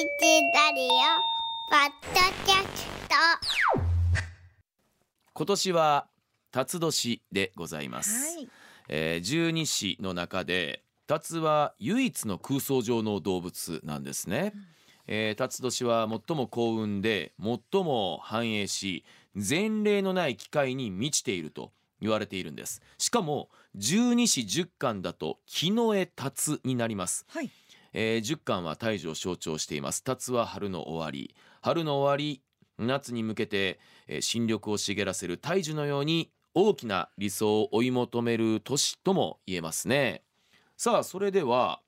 ラリオポッドキャスト。今年は辰年でございます、はい。えー十二支の中で辰は唯一の空想上の動物なんですね、えー辰年は最も幸運で最も繁栄し前例のない機会に満ちていると言われているんです。しかも十二支十巻だと木の絵辰になります。はい。えー、10巻は大樹を象徴しています。辰は春の終わり。春の終わり夏に向けて、えー新緑を茂らせる大樹のように大きな理想を追い求める年とも言えますね。さあそれでは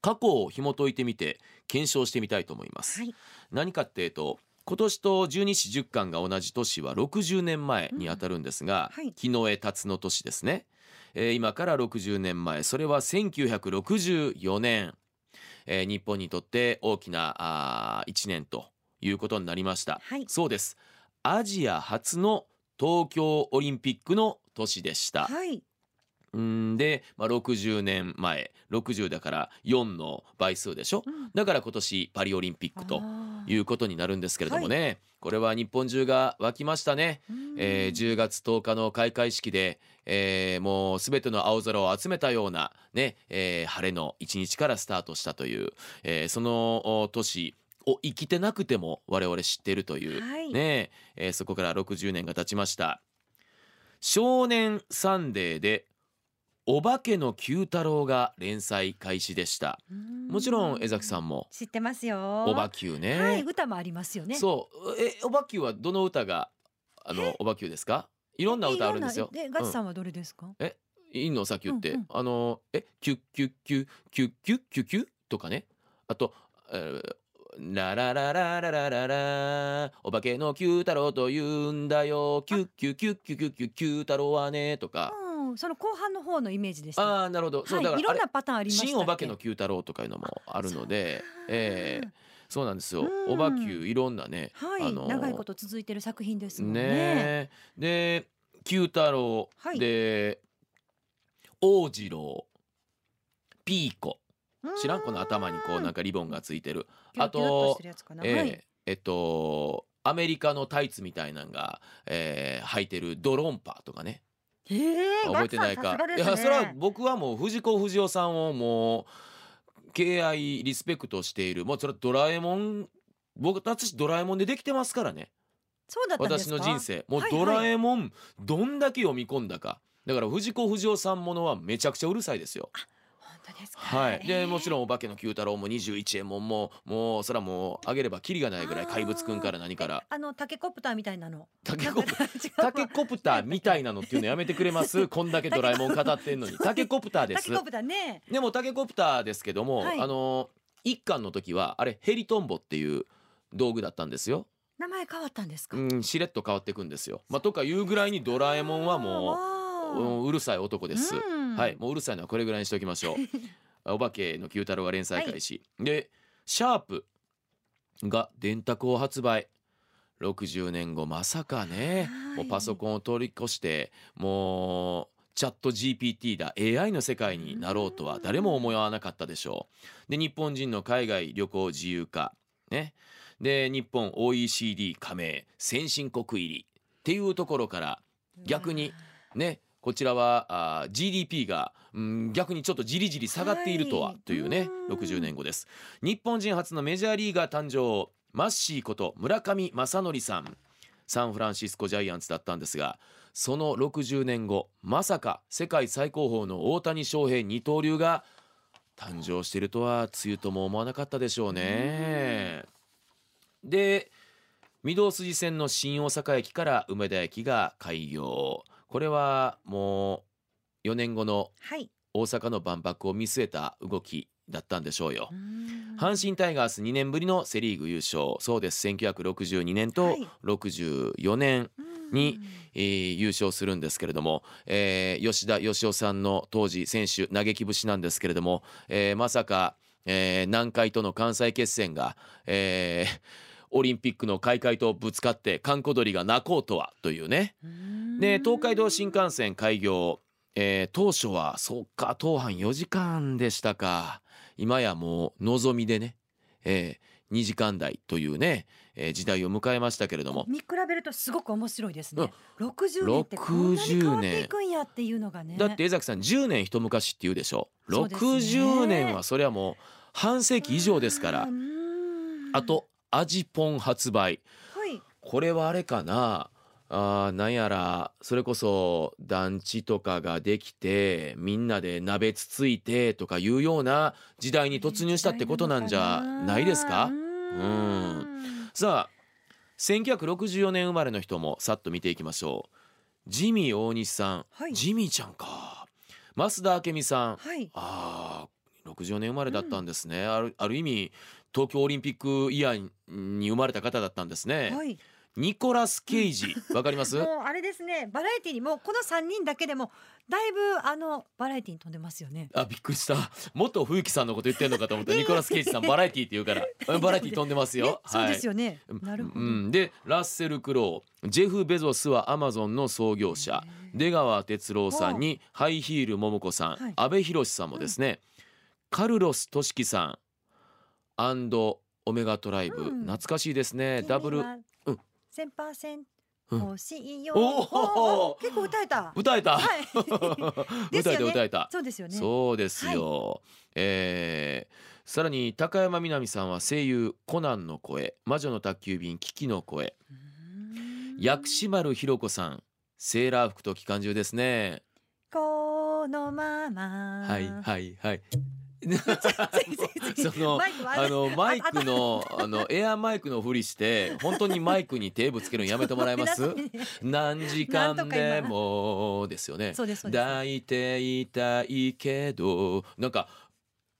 過去を紐解いてみて検証してみたいと思います、はい。何かっていうと今年と十二支十巻が同じ年は60年前にあたるんですが、うん。はい。木の絵辰の年ですね、えー今から60年前それは1964年、えー日本にとって大きなあ1年ということになりました、はい。そうです。アジア初の東京オリンピックの年でした、はい。んで、まあ、60年前60だから4の倍数でしょ？うん。だから今年パリオリンピックということになるんですけれどもね、これは日本中が沸きましたね、うん。えー10月10日の開会式で、えーもうすべての青空を集めたような、ねえー晴れの一日からスタートしたという、えーそのお年を生きてなくても我々知っているという、はい。ねえーそこから60年が経ちました。少年サンデーでお化けの九太郎が連載開始でした。うん。もちろん江崎さんも。知ってますよ。おばきゅうね、はい、歌もありますよね。そう。えおばきゅうはどの歌があのおばきゅうですか？いろんな歌あるんですよ。で、ガチさんはどれですか？いいのさきゅうって、うんうん。あのえ？キュッキュッキュッキュッキュッキュッキュッとかねあと、えーララララララララお化けの九太郎と言うんだよキュッキュッキュッキュッキュッキュッ九太郎はねとかうん、その後半の方のイメージでした。ああーなるほど。そうだはい、いろんからあれなパターンありまし。新お化けの九太郎とかいうのもあるのでええそうなんですよ。うん。おばきゅういろんなねはい、あのー長いこと続いてる作品ですもんね。ねえ。で九太郎、はい。で王次郎ピーコ。知らん？この頭にこうなんかリボンがついてる。あとギュッしてるやつかな。えーはい。えっとアメリカのタイツみたいなんが、えー履いてるドロンパとかね。えー覚えてないか。ね。いやそれは僕はもう藤子不二雄さんをもう敬愛リスペクトしている。もうそれはドラえもん僕私ドラえもんでできてますからね。そうだったんですか？私の人生。もうはいドラえもんどんだけ読み込んだか。だから藤子不二雄さんものはめちゃくちゃうるさいですよ。はい。でもちろん。んお化けの九太郎も21円ももうもうそらもうあげればキリがないぐらい怪物くんから何から。あのタケコプターみたいなの？タケコプタケコプターみたいなのっていうのやめてくれます？こんだけドラえもん語ってんのに。タケコプターです。タケコプターね。でもタケコプターですけども、はい。あの一巻の時はあれヘリトンボっていう道具だったんですよ。名前変わったんですか？うんしれっと変わっていくんですよ。まあとかいうぐらいにドラえもんはもうもうるさい男です。うん。はい、もううるさいのはこれぐらいにしておきましょう。お化けの九太郎が連載開始、でシャープが電卓を発売。60年後まさかね、はい。もうパソコンを通り越してもうチャット GPT だ AI の世界になろうとは誰も思わなかったでしょう。で日本人の海外旅行自由化。ね。で日本 OECD 加盟先進国入り。っていうところから逆にねこちらはあー GDP が、うん、逆にちょっとじりじり下がっているとは、はい。というねうん。60年後です。日本人初のメジャーリーガー誕生マッシーこと村上正則さん。サンフランシスコジャイアンツだったんですがその60年後まさか世界最高峰の大谷翔平二刀流が誕生しているとはつゆとも思わなかったでしょうね。で御堂筋線の新大阪駅から梅田駅が開業これはもう4年後のはい。大阪の万博を見据えた動きだったんでしょうよ。うん。阪神タイガース2年ぶりのセ・リーグ優勝。そうです。1962年とはい。64年、にえー優勝するんですけれども、えー吉田義雄さんの当時選手嘆き節なんですけれども、えーまさか、えー南海との関西決戦が、えーオリンピックの開会とぶつかって閑古鳥が泣こうとはというね。うん。で東海道新幹線開業、えー当初はそっか当班4時間でしたか。今やもう望みでね、えー、2時間台というね、えー、時代を迎えましたけれども。見比べるとすごく面白いですね。60年ってこんなに変わっていくんやっていうのがね。だって江崎さん10年一昔って言うでしょ。そうね。60年はそれはもう半世紀以上ですから。あと味ポン発売。はい。これはあれかな？あーなんやらそれこそ団地とかができてみんなで鍋つついてとかいうような時代に突入したってことなんじゃないですか？うーん。さあ1964年生まれの人もさっと見ていきましょう。ジミー大西さん、はい。ジミーちゃんか。増田明美さん。はい。あー64年生まれだったんですね、あるある意味東京オリンピックイヤーに生まれた方だったんですね、はい。ニコラス・ケイジわかります？もうあれですねバラエティにもうこの三人だけでもだいぶあのバラエティに飛んでますよね。あびっくりした。元冬木さんのこと言ってんのかと思った。ニコラス・ケイジさんバラエティって言うから。うんバラエティ飛んでますよ。ね、そうですよね。なるほど。うん、でラッセル・クロウジェフ・ベゾスはアマゾンの創業者。出川哲朗さんにハイヒール桃子さん、はい。阿部寛さんもですね、カルロス・トシキさん。アンドオメガトライブ、うん。懐かしいですね。ダブルうん。千パーセンうん。ト欲しいよ。おー！おー！結構歌えた。歌えた、はい。です歌えよねた歌えた。そうですよね。そうですよ、えーさらに高山みなみさんは声優コナンの声。魔女の宅急便キキの声。うーん。薬師丸ひろ子さん。セーラー服と機関銃ですね。このまま。はいはいはいそ そのあの マイクあのあのエアマイクのふりして本当にマイクに手ぶつけるの やめてもらえます？何時間でもですよね。抱いていたいけどなんか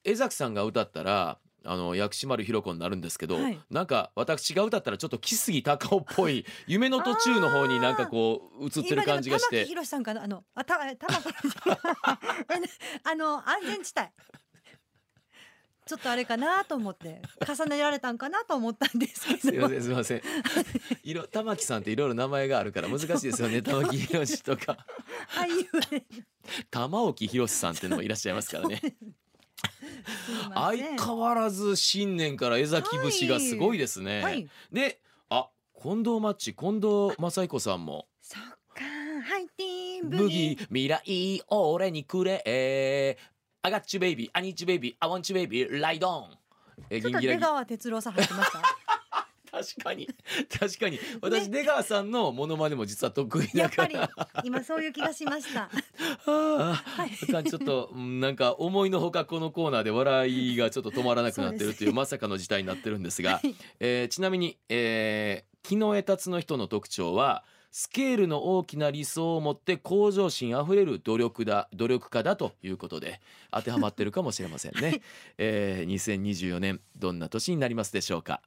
江崎さんが歌ったらあの薬師丸ひろ子になるんですけど、はい。なんか私が歌ったらちょっと木杉隆夫っぽい夢の途中の方になんかこう映ってる感じがして。玉木宏さんかな？あのあた玉木あの安全地帯ちょっとあれかなと思って重ねられたんかなと思ったんですけすいまどせんすいません。いろ 玉木さんっていろいろ名前があるから難しいですよね。玉木宏とか。俳優で玉置宏さんっていうのもいらっしゃいますからね。相変わらず新年から江崎節がすごいですね、はいであ近藤マッチ近藤正彦さんも。そっかハイティーンブギー。未来俺にくれ I got you baby. I need you baby. I want you baby. Ride on えちょっと出川哲朗さん入ってました確かに確かに私出川さんのモノマネも実は 得意やっぱりら今そういう気がしました。ああちょっとうんなんか思いのほかこのコーナーで笑いがちょっと止まらなくなってるというまさかの事態になってるんですが、えーちなみに、えー木の枝達の人の特徴はスケールの大きな理想を持って向上心あふれる努力だ努力家だということで当てはまってるかもしれませんね、えー2024年どんな年になりますでしょうか？